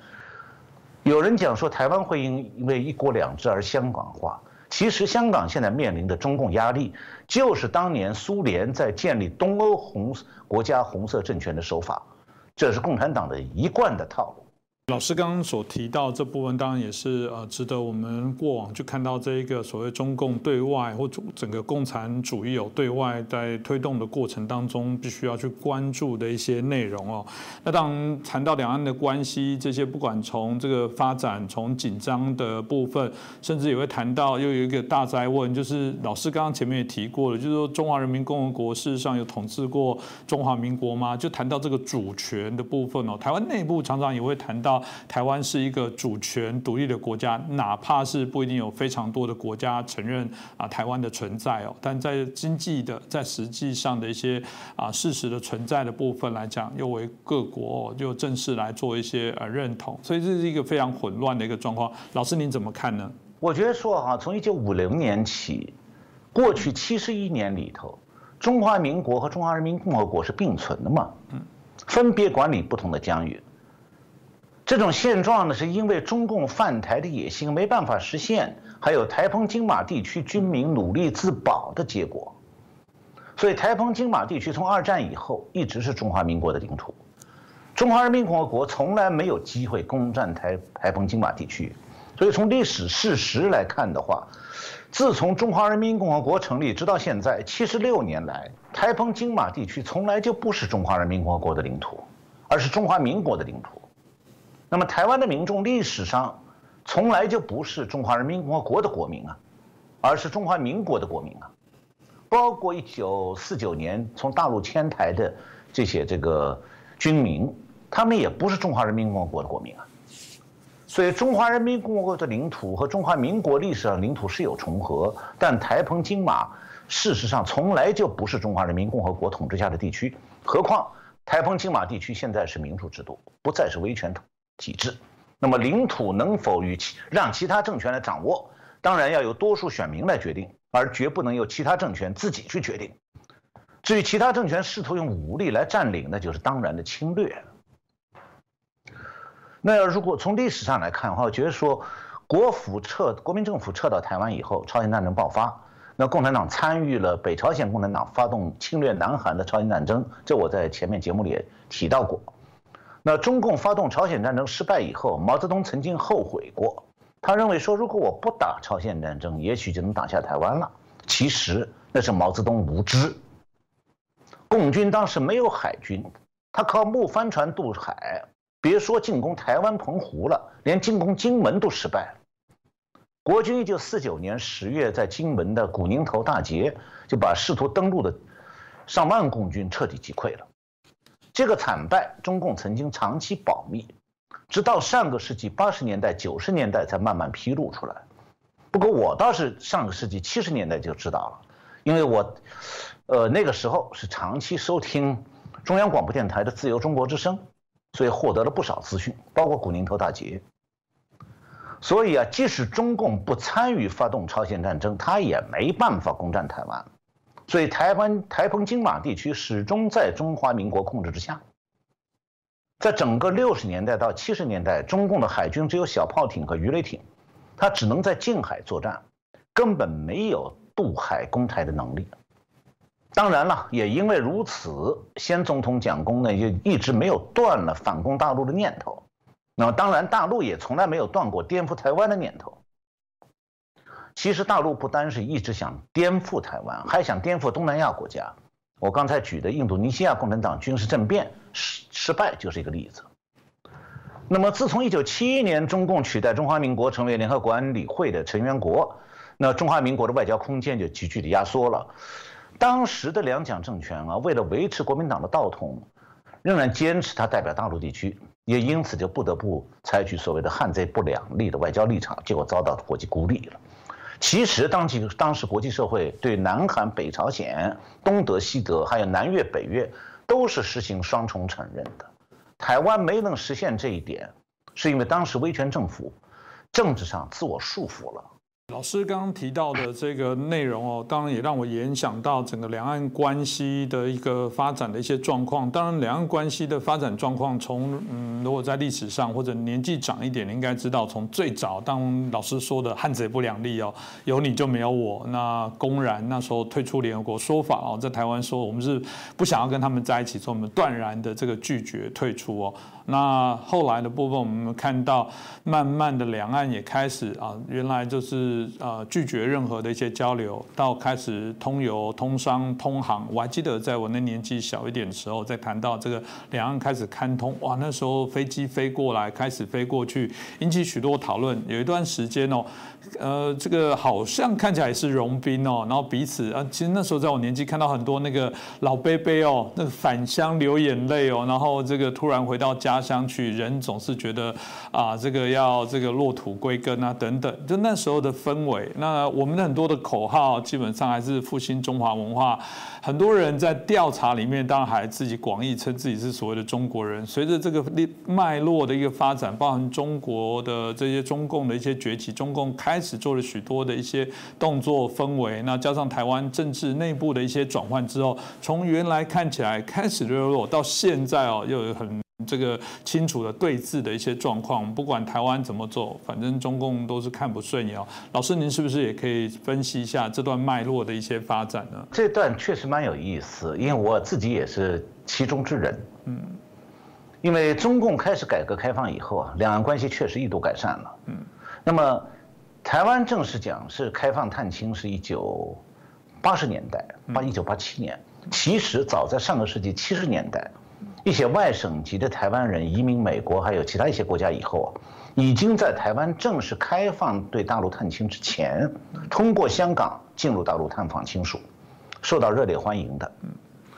有人讲说台湾会因因为一国两制而香港化，其实香港现在面临的中共压力，就是当年苏联在建立东欧红国家红色政权的手法。这是共产党的一贯的套路。老师刚刚所提到这部分，当然也是呃值得我们过往去看到这一个所谓中共对外或整个共产主义有对外在推动的过程当中，必须要去关注的一些内容哦。那当谈到两岸的关系，这些不管从这个发展，从紧张的部分，甚至也会谈到又有一个大灾问，就是老师刚刚前面也提过了，就是说中华人民共和国事实上有统治过中华民国吗？就谈到这个主权的部分哦，台湾内部常常也会谈到。台湾是一个主权独立的国家，哪怕是不一定有非常多的国家承认啊台湾的存在哦，但在经济的在实际上的一些啊事实的存在的部分来讲，又为各国就正式来做一些呃认同，所以这是一个非常混乱的一个状况。老师您怎么看呢？我觉得说哈，从一九五零年起，过去七十一年里头，中华民国和中华人民共和国是并存的嘛，嗯，分别管理不同的疆域。这种现状呢，是因为中共犯台的野心没办法实现，还有台澎金马地区军民努力自保的结果。所以，台澎金马地区从二战以后一直是中华民国的领土，中华人民共和国从来没有机会攻占台台澎金马地区。所以，从历史事实来看的话，自从中华人民共和国成立直到现在七十六年来，台澎金马地区从来就不是中华人民共和国的领土，而是中华民国的领土。那么，台湾的民众历史上从来就不是中华人民共和国的国民啊，而是中华民国的国民啊。包括一九四九年从大陆迁台的这些这个军民，他们也不是中华人民共和国的国民啊。所以，中华人民共和国的领土和中华民国历史上领土是有重合，但台澎金马事实上从来就不是中华人民共和国统治下的地区。何况，台澎金马地区现在是民主制度，不再是威权统。体制，那么领土能否与其让其他政权来掌握，当然要由多数选民来决定，而绝不能由其他政权自己去决定。至于其他政权试图用武力来占领，那就是当然的侵略。那要如果从历史上来看的话，我觉得说，国府撤国民政府撤到台湾以后，朝鲜战争爆发，那共产党参与了北朝鲜共产党发动侵略南韩的朝鲜战争，这我在前面节目里也提到过。那中共发动朝鲜战争失败以后，毛泽东曾经后悔过。他认为说，如果我不打朝鲜战争，也许就能打下台湾了。其实那是毛泽东无知。共军当时没有海军，他靠木帆船渡海，别说进攻台湾、澎湖了，连进攻金门都失败了。国军一九四九年十月在金门的古宁头大捷，就把试图登陆的上万共军彻底击溃了。这个惨败，中共曾经长期保密，直到上个世纪八十年代、九十年代才慢慢披露出来。不过我倒是上个世纪七十年代就知道了，因为我，呃，那个时候是长期收听中央广播电台的《自由中国之声》，所以获得了不少资讯，包括古宁头大捷。所以啊，即使中共不参与发动朝鲜战争，他也没办法攻占台湾。所以，台湾台澎金马地区始终在中华民国控制之下。在整个六十年代到七十年代，中共的海军只有小炮艇和鱼雷艇，它只能在近海作战，根本没有渡海攻台的能力。当然了，也因为如此，先总统蒋公呢就一直没有断了反攻大陆的念头。那么，当然，大陆也从来没有断过颠覆台湾的念头。其实大陆不单是一直想颠覆台湾，还想颠覆东南亚国家。我刚才举的印度尼西亚共产党军事政变失失败就是一个例子。那么，自从1971年中共取代中华民国成为联合国安理会的成员国，那中华民国的外交空间就急剧的压缩了。当时的两蒋政权啊，为了维持国民党的道统，仍然坚持他代表大陆地区，也因此就不得不采取所谓的“汉贼不两立”的外交立场，结果遭到国际孤立了。其实，当其当时国际社会对南韩、北朝鲜、东德、西德，还有南越、北越，都是实行双重承认的。台湾没能实现这一点，是因为当时威权政府政治上自我束缚了。老师刚刚提到的这个内容哦，当然也让我联想到整个两岸关系的一个发展的一些状况。当然，两岸关系的发展状况，从嗯，如果在历史上或者年纪长一点，你应该知道，从最早当老师说的“汉贼不两立”哦，有你就没有我，那公然那时候退出联合国说法哦，在台湾说我们是不想要跟他们在一起，所以我们断然的这个拒绝退出哦。那后来的部分，我们看到慢慢的两岸也开始啊，原来就是呃拒绝任何的一些交流，到开始通邮、通商、通航。我还记得在我那年纪小一点的时候，在谈到这个两岸开始开通，哇，那时候飞机飞过来，开始飞过去，引起许多讨论。有一段时间哦。呃，这个好像看起来是融冰哦，然后彼此啊，其实那时候在我年纪看到很多那个老伯伯哦，那个返乡流眼泪哦，然后这个突然回到家乡去，人总是觉得啊，这个要这个落土归根啊等等，就那时候的氛围。那我们的很多的口号基本上还是复兴中华文化。很多人在调查里面，当然还自己广义称自己是所谓的中国人。随着这个脉络的一个发展，包含中国的这些中共的一些崛起，中共开始做了许多的一些动作氛围，那加上台湾政治内部的一些转换之后，从原来看起来开始热络，到现在哦，又有很。这个清楚的对峙的一些状况，不管台湾怎么做，反正中共都是看不顺眼。老师，您是不是也可以分析一下这段脉络的一些发展呢？这段确实蛮有意思，因为我自己也是其中之人。嗯，因为中共开始改革开放以后啊，两岸关系确实一度改善了。嗯，那么台湾正式讲是开放探亲是一九八十年代，八一九八七年，其实早在上个世纪七十年代。一些外省籍的台湾人移民美国，还有其他一些国家以后啊，已经在台湾正式开放对大陆探亲之前，通过香港进入大陆探访亲属，受到热烈欢迎的。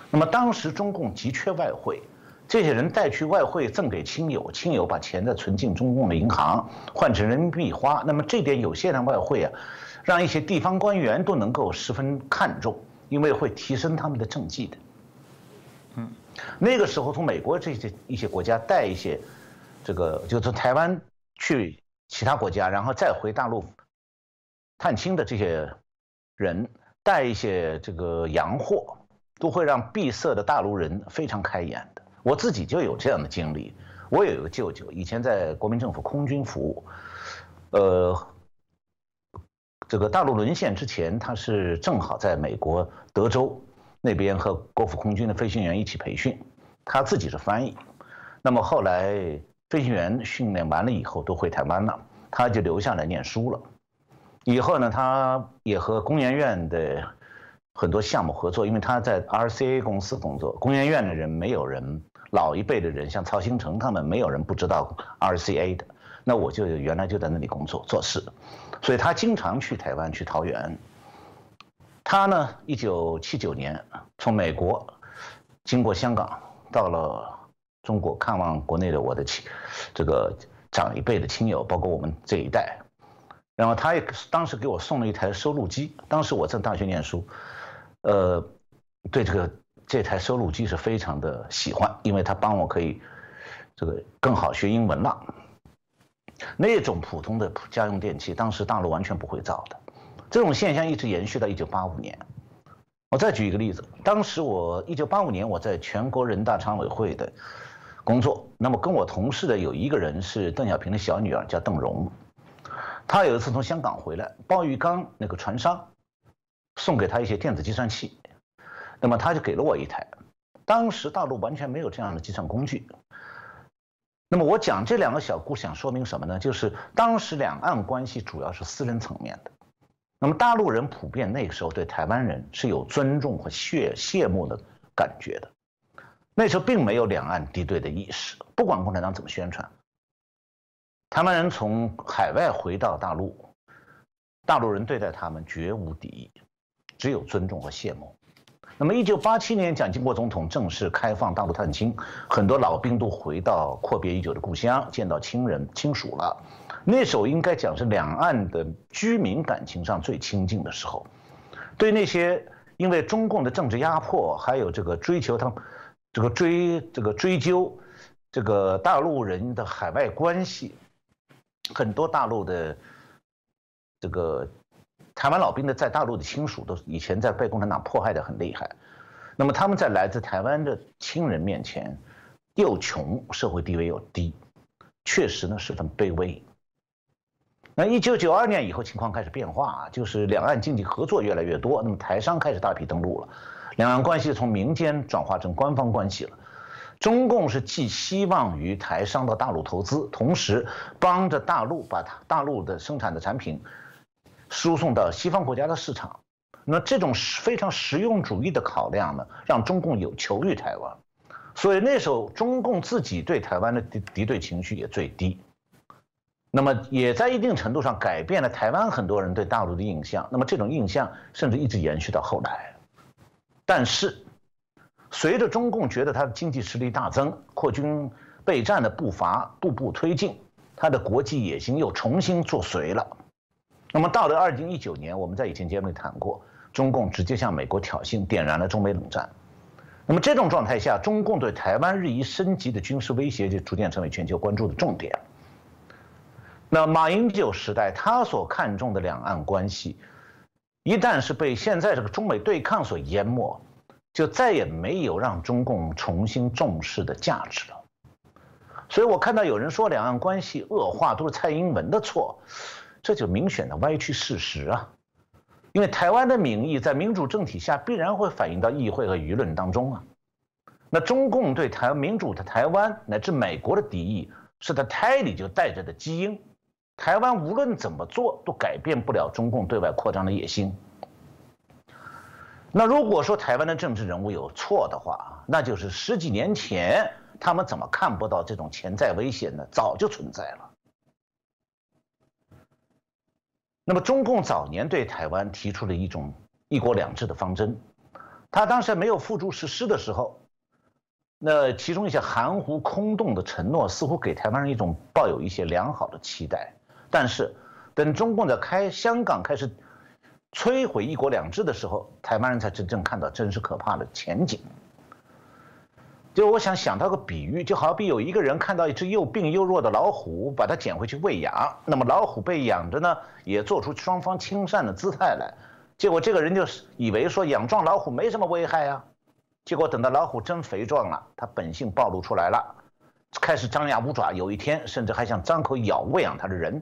那么当时中共急缺外汇，这些人带去外汇赠给亲友，亲友把钱再存进中共的银行，换成人民币花。那么这点有限的外汇啊，让一些地方官员都能够十分看重，因为会提升他们的政绩的。嗯。那个时候，从美国这些一些国家带一些，这个就从台湾去其他国家，然后再回大陆探亲的这些人，带一些这个洋货，都会让闭塞的大陆人非常开眼的。我自己就有这样的经历。我有一个舅舅，以前在国民政府空军服务，呃，这个大陆沦陷之前，他是正好在美国德州。那边和国府空军的飞行员一起培训，他自己是翻译。那么后来飞行员训练完了以后都回台湾了，他就留下来念书了。以后呢，他也和工研院的很多项目合作，因为他在 RCA 公司工作。工研院的人没有人，老一辈的人像曹兴诚他们没有人不知道 RCA 的。那我就原来就在那里工作做事，所以他经常去台湾去桃园。他呢，一九七九年从美国经过香港到了中国看望国内的我的亲，这个长一辈的亲友，包括我们这一代。然后他也当时给我送了一台收录机，当时我在大学念书，呃，对这个这台收录机是非常的喜欢，因为他帮我可以这个更好学英文了。那种普通的家用电器，当时大陆完全不会造的。这种现象一直延续到一九八五年。我再举一个例子，当时我一九八五年我在全国人大常委会的工作，那么跟我同事的有一个人是邓小平的小女儿，叫邓蓉。她有一次从香港回来，鲍玉刚那个船商送给她一些电子计算器，那么他就给了我一台。当时大陆完全没有这样的计算工具。那么我讲这两个小故事想说明什么呢？就是当时两岸关系主要是私人层面的。那么大陆人普遍那个时候对台湾人是有尊重和羡羡慕的感觉的，那时候并没有两岸敌对的意识，不管共产党怎么宣传，台湾人从海外回到大陆，大陆人对待他们绝无敌意，只有尊重和羡慕。那么，一九八七年，蒋经国总统正式开放大陆探亲，很多老兵都回到阔别已久的故乡，见到亲人亲属了。那时候应该讲是两岸的居民感情上最亲近的时候。对那些因为中共的政治压迫，还有这个追求他，这个追这个追究，这个大陆人的海外关系，很多大陆的这个。台湾老兵的在大陆的亲属都以前在被共产党迫害的很厉害，那么他们在来自台湾的亲人面前，又穷，社会地位又低，确实呢十分卑微。那一九九二年以后情况开始变化啊，就是两岸经济合作越来越多，那么台商开始大批登陆了，两岸关系从民间转化成官方关系了。中共是寄希望于台商到大陆投资，同时帮着大陆把大陆的生产的产品。输送到西方国家的市场，那这种非常实用主义的考量呢，让中共有求于台湾，所以那时候中共自己对台湾的敌敌对情绪也最低，那么也在一定程度上改变了台湾很多人对大陆的印象，那么这种印象甚至一直延续到后来，但是随着中共觉得他的经济实力大增，扩军备战的步伐步步推进，他的国际野心又重新作祟了。那么到了二零一九年，我们在以前节目里谈过，中共直接向美国挑衅，点燃了中美冷战。那么这种状态下，中共对台湾日益升级的军事威胁就逐渐成为全球关注的重点。那马英九时代他所看重的两岸关系，一旦是被现在这个中美对抗所淹没，就再也没有让中共重新重视的价值了。所以我看到有人说两岸关系恶化都是蔡英文的错。这就明显的歪曲事实啊！因为台湾的民意在民主政体下必然会反映到议会和舆论当中啊。那中共对台民主的台湾乃至美国的敌意，是他胎里就带着的基因。台湾无论怎么做都改变不了中共对外扩张的野心。那如果说台湾的政治人物有错的话，那就是十几年前他们怎么看不到这种潜在危险呢？早就存在了。那么，中共早年对台湾提出了一种“一国两制”的方针，他当时没有付诸实施的时候，那其中一些含糊空洞的承诺，似乎给台湾人一种抱有一些良好的期待。但是，等中共在开香港开始摧毁“一国两制”的时候，台湾人才真正看到真实可怕的前景。就我想想到个比喻，就好比有一个人看到一只又病又弱的老虎，把它捡回去喂养，那么老虎被养着呢，也做出双方亲善的姿态来，结果这个人就是以为说养壮老虎没什么危害啊，结果等到老虎真肥壮了，它本性暴露出来了，开始张牙舞爪，有一天甚至还想张口咬喂养它的人，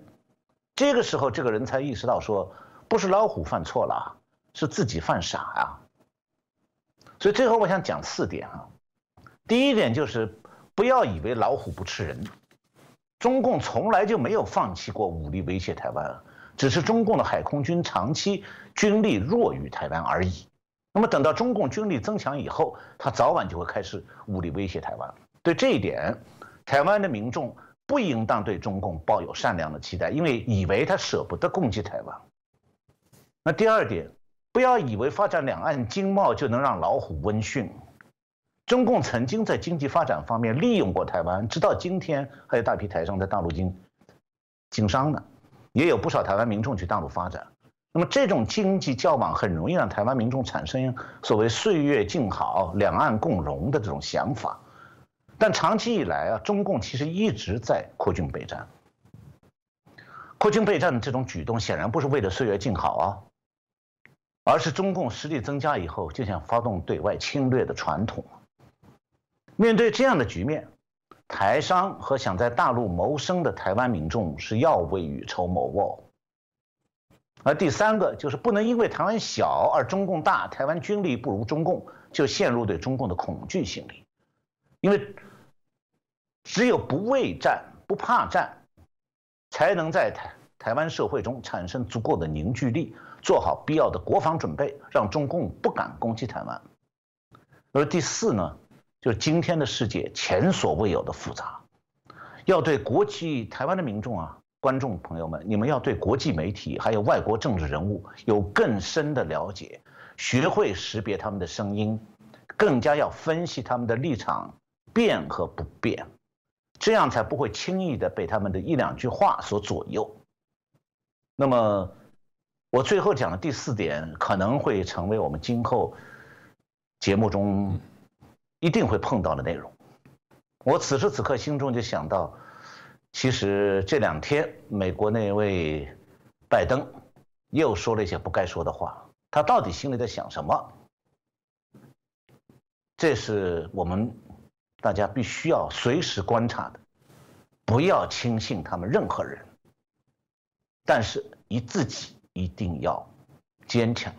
这个时候这个人才意识到说，不是老虎犯错了，是自己犯傻啊。所以最后我想讲四点啊。第一点就是，不要以为老虎不吃人，中共从来就没有放弃过武力威胁台湾，只是中共的海空军长期军力弱于台湾而已。那么等到中共军力增强以后，他早晚就会开始武力威胁台湾。对这一点，台湾的民众不应当对中共抱有善良的期待，因为以为他舍不得攻击台湾。那第二点，不要以为发展两岸经贸就能让老虎温驯。中共曾经在经济发展方面利用过台湾，直到今天还有大批台商在大陆经经商呢，也有不少台湾民众去大陆发展。那么这种经济交往很容易让台湾民众产生所谓“岁月静好，两岸共荣”的这种想法。但长期以来啊，中共其实一直在扩军备战。扩军备战的这种举动显然不是为了岁月静好啊，而是中共实力增加以后就想发动对外侵略的传统。面对这样的局面，台商和想在大陆谋生的台湾民众是要未雨绸缪哦。而第三个就是不能因为台湾小而中共大，台湾军力不如中共，就陷入对中共的恐惧心理。因为只有不畏战、不怕战，才能在台台湾社会中产生足够的凝聚力，做好必要的国防准备，让中共不敢攻击台湾。而第四呢，就是今天的世界前所未有的复杂，要对国际台湾的民众啊。观众朋友们，你们要对国际媒体还有外国政治人物有更深的了解，学会识别他们的声音，更加要分析他们的立场变和不变，这样才不会轻易的被他们的一两句话所左右。那么，我最后讲的第四点可能会成为我们今后节目中一定会碰到的内容。我此时此刻心中就想到。其实这两天，美国那位拜登又说了一些不该说的话。他到底心里在想什么？这是我们大家必须要随时观察的，不要轻信他们任何人。但是，你自己一定要坚强。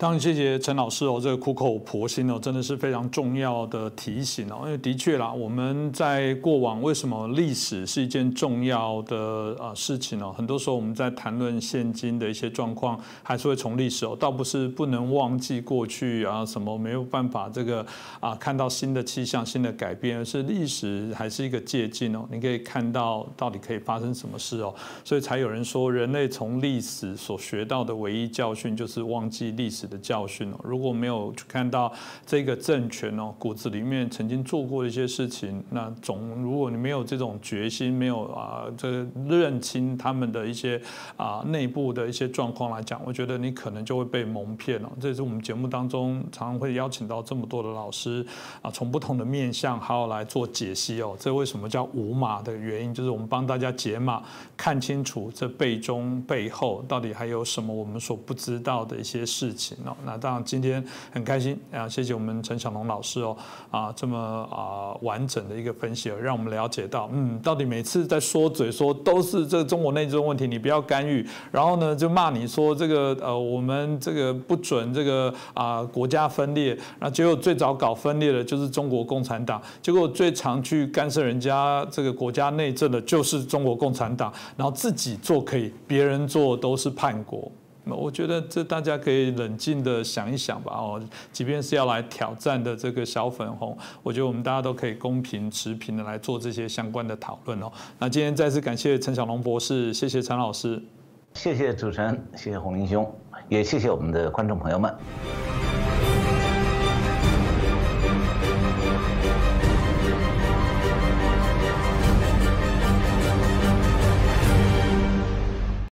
当然，谢谢陈老师哦，这个苦口婆心哦，真的是非常重要的提醒哦。因为的确啦，我们在过往为什么历史是一件重要的啊事情哦？很多时候我们在谈论现今的一些状况，还是会从历史哦，倒不是不能忘记过去啊，什么没有办法这个啊看到新的气象、新的改变，而是历史还是一个借鉴哦。你可以看到到底可以发生什么事哦，所以才有人说，人类从历史所学到的唯一教训就是忘记历史。的教训哦，如果没有去看到这个政权哦骨子里面曾经做过的一些事情，那总如果你没有这种决心，没有啊这认清他们的一些啊内部的一些状况来讲，我觉得你可能就会被蒙骗了。这是我们节目当中常常会邀请到这么多的老师啊，从不同的面向还要来做解析哦。这为什么叫五码的原因，就是我们帮大家解码，看清楚这背中背后到底还有什么我们所不知道的一些事情。那当然，今天很开心啊！谢谢我们陈小龙老师哦，啊，这么啊完整的一个分析，让我们了解到，嗯，到底每次在说嘴说都是这个中国内政问题，你不要干预，然后呢就骂你说这个呃我们这个不准这个啊国家分裂，那结果最早搞分裂的就是中国共产党，结果最常去干涉人家这个国家内政的就是中国共产党，然后自己做可以，别人做都是叛国。我觉得这大家可以冷静的想一想吧。哦，即便是要来挑战的这个小粉红，我觉得我们大家都可以公平持平的来做这些相关的讨论哦。那今天再次感谢陈小龙博士，谢谢陈老师，谢谢主持人，谢谢洪林兄，也谢谢我们的观众朋友们。